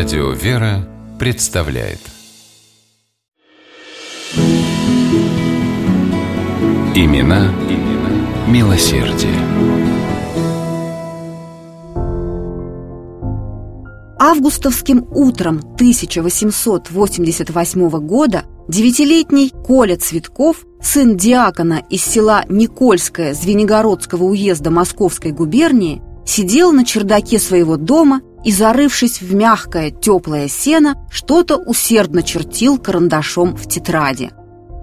Радио «Вера» представляет Имена, имена милосердие. Августовским утром 1888 года девятилетний Коля Цветков, сын диакона из села Никольское Звенигородского уезда Московской губернии, сидел на чердаке своего дома и, зарывшись в мягкое, теплое сено, что-то усердно чертил карандашом в тетради.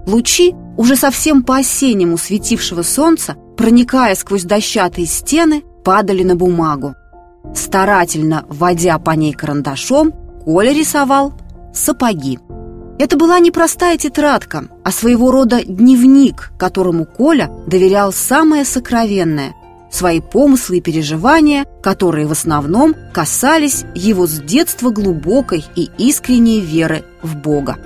Лучи, уже совсем по-осеннему светившего солнца, проникая сквозь дощатые стены, падали на бумагу. Старательно вводя по ней карандашом, Коля рисовал сапоги. Это была не простая тетрадка, а своего рода дневник, которому Коля доверял самое сокровенное – свои помыслы и переживания, которые в основном касались его с детства глубокой и искренней веры в Бога.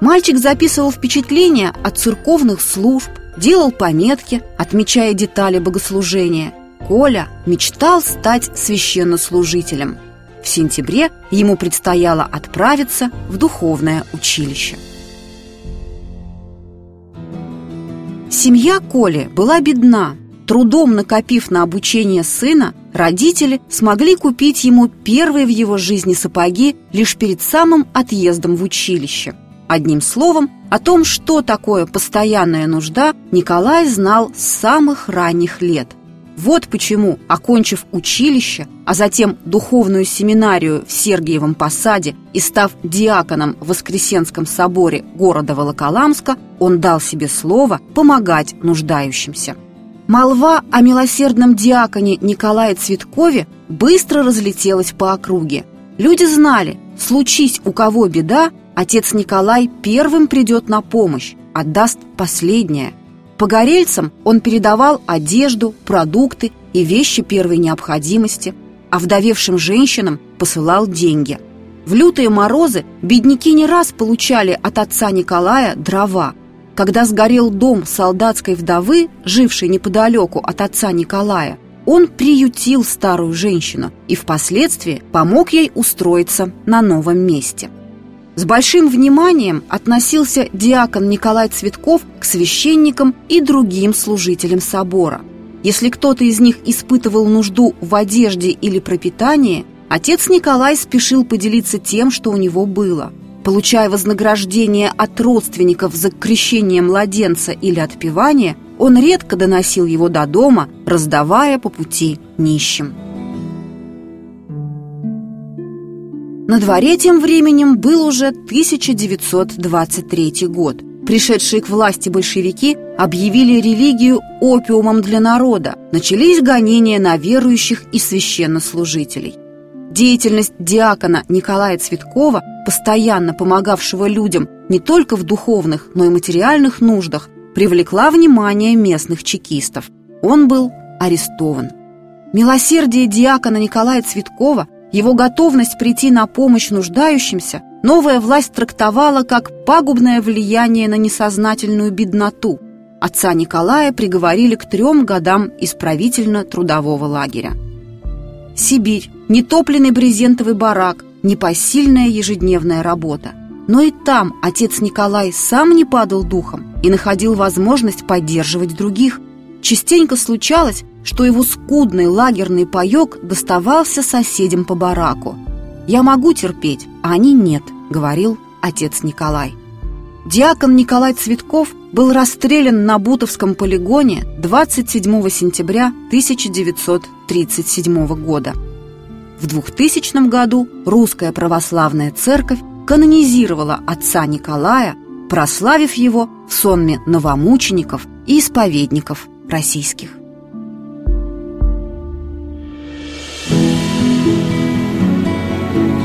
Мальчик записывал впечатления от церковных служб, делал пометки, отмечая детали богослужения. Коля мечтал стать священнослужителем. В сентябре ему предстояло отправиться в духовное училище. Семья Коли была бедна, Трудом накопив на обучение сына, родители смогли купить ему первые в его жизни сапоги лишь перед самым отъездом в училище. Одним словом, о том, что такое постоянная нужда, Николай знал с самых ранних лет. Вот почему, окончив училище, а затем духовную семинарию в Сергиевом Посаде и став диаконом в Воскресенском соборе города Волоколамска, он дал себе слово помогать нуждающимся. Молва о милосердном диаконе Николае Цветкове быстро разлетелась по округе. Люди знали, случись у кого беда, отец Николай первым придет на помощь, отдаст последнее. Погорельцам он передавал одежду, продукты и вещи первой необходимости, а вдовевшим женщинам посылал деньги. В лютые морозы бедняки не раз получали от отца Николая дрова – когда сгорел дом солдатской вдовы, жившей неподалеку от отца Николая, он приютил старую женщину и впоследствии помог ей устроиться на новом месте. С большим вниманием относился диакон Николай Цветков к священникам и другим служителям собора. Если кто-то из них испытывал нужду в одежде или пропитании, отец Николай спешил поделиться тем, что у него было – Получая вознаграждение от родственников за крещение младенца или отпевание, он редко доносил его до дома, раздавая по пути нищим. На дворе тем временем был уже 1923 год. Пришедшие к власти большевики объявили религию опиумом для народа. Начались гонения на верующих и священнослужителей. Деятельность диакона Николая Цветкова постоянно помогавшего людям не только в духовных, но и материальных нуждах, привлекла внимание местных чекистов. Он был арестован. Милосердие диакона Николая Цветкова, его готовность прийти на помощь нуждающимся, новая власть трактовала как пагубное влияние на несознательную бедноту. Отца Николая приговорили к трем годам исправительно-трудового лагеря. Сибирь, нетопленный брезентовый барак, непосильная ежедневная работа. Но и там отец Николай сам не падал духом и находил возможность поддерживать других. Частенько случалось, что его скудный лагерный паек доставался соседям по бараку. «Я могу терпеть, а они нет», — говорил отец Николай. Диакон Николай Цветков был расстрелян на Бутовском полигоне 27 сентября 1937 года. В 2000 году Русская Православная Церковь канонизировала отца Николая, прославив его в сонме новомучеников и исповедников российских.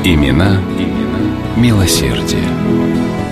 Имена, имена милосердие.